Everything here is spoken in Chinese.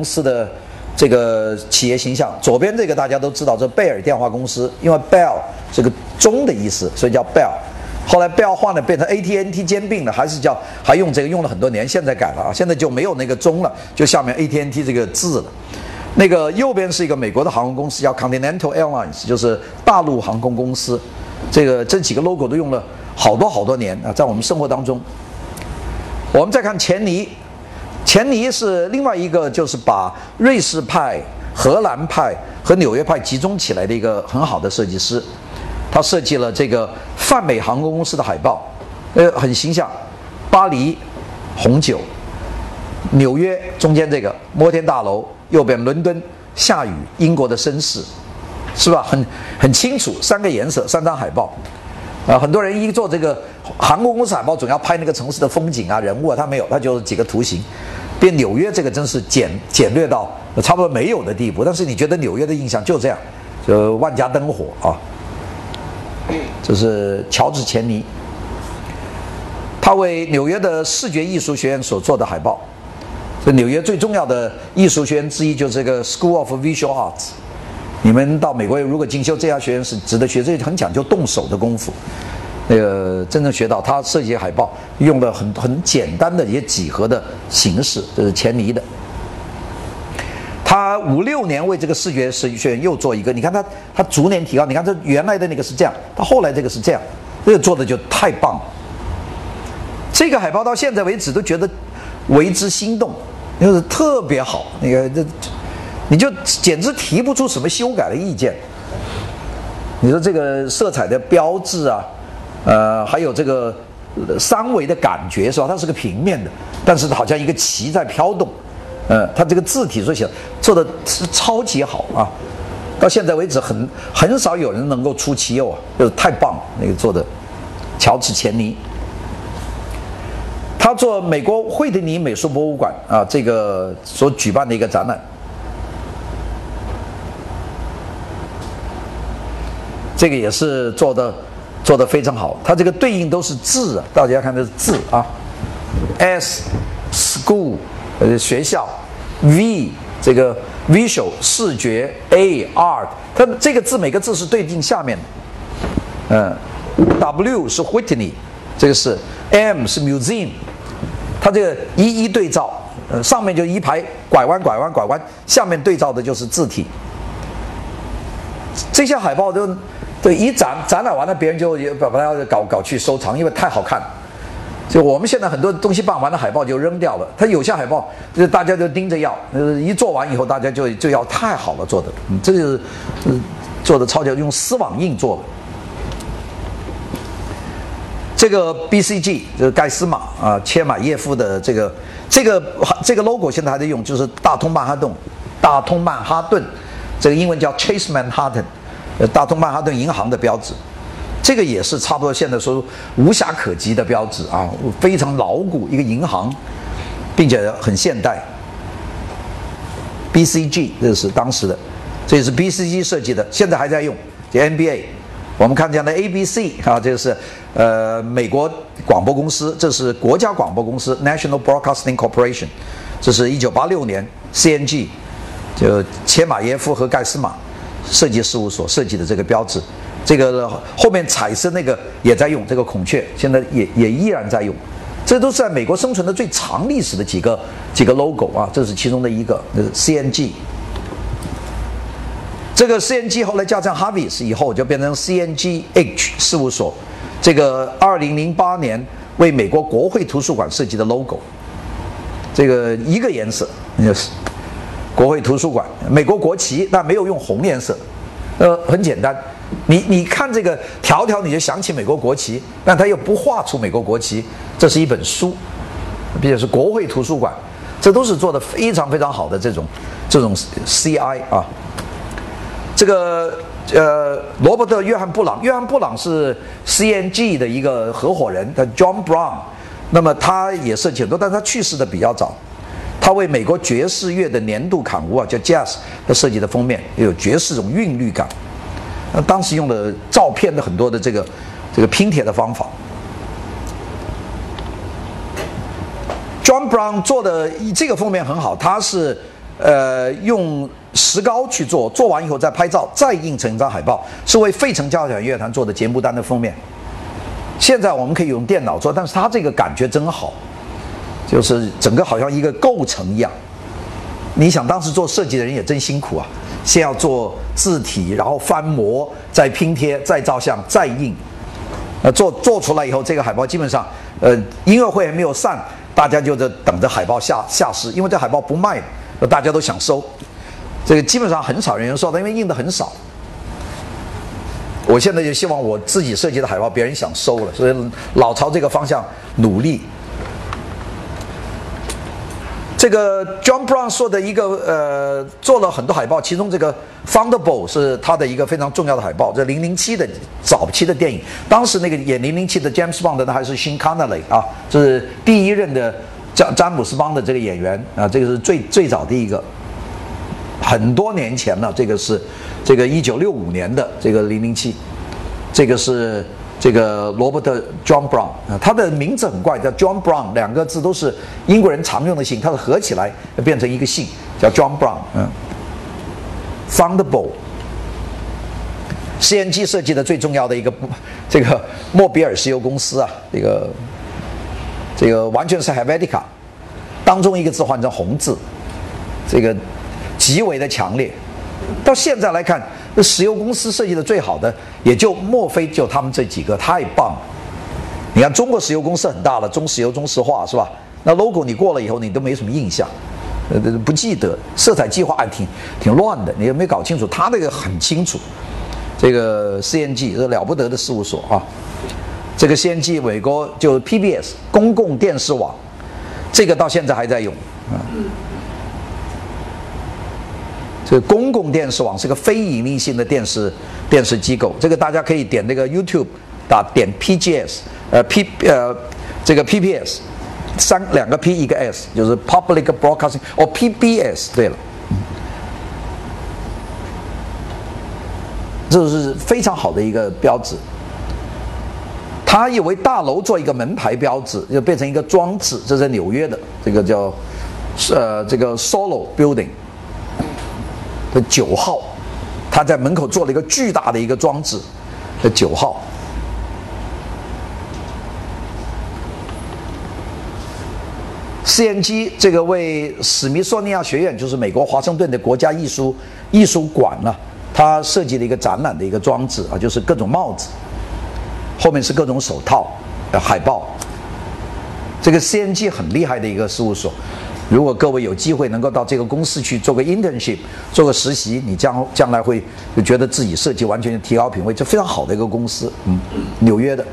公司的这个企业形象。左边这个大家都知道，这贝尔电话公司，因为 Bell 这个钟的意思，所以叫 Bell。后来 Bell 换了，变成 AT&T 兼并了，还是叫还用这个用了很多年，现在改了啊，现在就没有那个钟了，就下面 AT&T 这个字了。那个右边是一个美国的航空公司，叫 Continental Airlines，就是大陆航空公司。这个这几个 logo 都用了好多好多年啊，在我们生活当中。我们再看钱尼，钱尼是另外一个，就是把瑞士派、荷兰派和纽约派集中起来的一个很好的设计师。他设计了这个泛美航空公司的海报，呃，很形象。巴黎红酒，纽约中间这个摩天大楼，右边伦敦下雨，英国的绅士，是吧？很很清楚，三个颜色，三张海报。啊，很多人一做这个航空公司海报，总要拍那个城市的风景啊、人物啊，他没有，他就几个图形。变纽约这个真是简简略到差不多没有的地步。但是你觉得纽约的印象就这样，就万家灯火啊。这是乔治·钱尼，他为纽约的视觉艺术学院所做的海报。这纽约最重要的艺术学院之一就是这个 School of Visual Arts。你们到美国如果进修这家学院是值得学，这很讲究动手的功夫。那个真正学到，他设计海报用的很很简单的一些几何的形式，这是钱尼的。他五六年为这个视觉设计学院又做一个，你看他他逐年提高，你看这原来的那个是这样，他后来这个是这样，这个做的就太棒了。这个海报到现在为止都觉得为之心动，就是特别好，那个这你就简直提不出什么修改的意见。你说这个色彩的标志啊，呃，还有这个三维的感觉是吧？它是个平面的，但是好像一个旗在飘动。嗯，它这个字体做起来做的是超级好啊！到现在为止，很很少有人能够出其右啊，就是太棒了。那个做的，乔治·钱尼，他做美国惠特尼美术博物馆啊，这个所举办的一个展览，这个也是做的做的非常好。它这个对应都是字啊，大家看这是字啊，S school 呃学校。V 这个 visual 视觉，A art，它这个字每个字是对应下面的，嗯，W 是 Whitney，这个是 M 是 museum，它这个一一对照，呃，上面就一排拐弯拐弯拐弯，下面对照的就是字体。这些海报都对一展展览完了，别人就把把它搞搞去收藏，因为太好看。就我们现在很多东西办完了，海报就扔掉了。它有些海报，就大家就盯着要，呃，一做完以后，大家就就要太好了做的，嗯，这就是，嗯，做的超级用丝网印做的。这个 BCG 就是盖斯马啊，切马耶夫的这个这个这个 logo 现在还在用，就是大通曼哈顿，大通曼哈顿，这个英文叫 Chase Manhattan，大通曼哈顿银行的标志。这个也是差不多，现在说无暇可及的标志啊，非常牢固一个银行，并且很现代。BCG 这是当时的，这也是 BCG 设计的，现在还在用。这 NBA，我们看这样的 ABC 啊，这是呃美国广播公司，这是国家广播公司 National Broadcasting Corporation，这是一九八六年 CNG 就切马耶夫和盖斯马设计事务所设计的这个标志。这个后面彩色那个也在用，这个孔雀现在也也依然在用，这都是在美国生存的最长历史的几个几个 logo 啊，这是其中的一个，是 CNG。这个 CNG 后来加上 Harvis 以后就变成 CNGH 事务所，这个二零零八年为美国国会图书馆设计的 logo，这个一个颜色就是国会图书馆，美国国旗，但没有用红颜色，呃，很简单。你你看这个条条，你就想起美国国旗，但他又不画出美国国旗。这是一本书，并且是国会图书馆，这都是做的非常非常好的这种这种 CI 啊。这个呃，罗伯特·约翰·布朗，约翰·布朗是 CNG 的一个合伙人，他 John Brown。那么他也设计很多，但他去世的比较早。他为美国爵士乐的年度刊物啊，叫 Jazz，他设计的封面又有爵士这种韵律感。那当时用的照片的很多的这个这个拼贴的方法，John Brown 做的这个封面很好，他是呃用石膏去做，做完以后再拍照，再印成一张海报，是为费城交响乐团做的节目单的封面。现在我们可以用电脑做，但是他这个感觉真好，就是整个好像一个构成一样。你想当时做设计的人也真辛苦啊，先要做字体，然后翻模，再拼贴，再照相，再印。呃，做做出来以后，这个海报基本上，呃，音乐会还没有散，大家就在等着海报下下市，因为这海报不卖，大家都想收。这个基本上很少人收的，因为印的很少。我现在就希望我自己设计的海报别人想收了，所以老朝这个方向努力。这个 John Brown 说的一个呃，做了很多海报，其中这个 Thunderbolt 是他的一个非常重要的海报。这零零七的早期的电影，当时那个演零零七的 James Bond 呢还是 Sean Connery 啊，这是第一任的詹詹姆斯邦的这个演员啊，这个是最最早的一个，很多年前了，这个是这个一九六五年的这个零零七，这个是。这个罗伯特 John Brown 啊，他的名字很怪，叫 John Brown，两个字都是英国人常用的姓，它是合起来变成一个姓，叫 John Brown。嗯，Thunderbolt，CNG 设计的最重要的一个这个莫比尔石油公司啊，这个这个完全是 heavy 当中一个字换成红字，这个极为的强烈。到现在来看。那石油公司设计的最好的，也就莫非就他们这几个太棒了。你看中国石油公司很大了，中石油、中石化是吧？那 logo 你过了以后，你都没什么印象，呃，不记得。色彩计划还挺挺乱的，你也没搞清楚。他那个很清楚。这个 CNG 是了不得的事务所啊。这个 CNG 美国就是 PBS 公共电视网，这个到现在还在用啊。这公共电视网是个非盈利性的电视电视机构，这个大家可以点那个 YouTube，打点 PGS，呃 P 呃这个 PPS，三两个 P 一个 S，就是 Public Broadcasting，哦 PBS，对了，这是非常好的一个标志。他以为大楼做一个门牌标志，就变成一个装置，这是纽约的，这个叫呃这个 Solo Building。的九号，他在门口做了一个巨大的一个装置，的九号。CNG 这个为史密索尼亚学院，就是美国华盛顿的国家艺术艺术馆呢，他设计了一个展览的一个装置啊，就是各种帽子，后面是各种手套、海报。这个 CNG 很厉害的一个事务所。如果各位有机会能够到这个公司去做个 internship，做个实习，你将将来会就觉得自己设计完全提高品位，这非常好的一个公司，嗯，纽约的。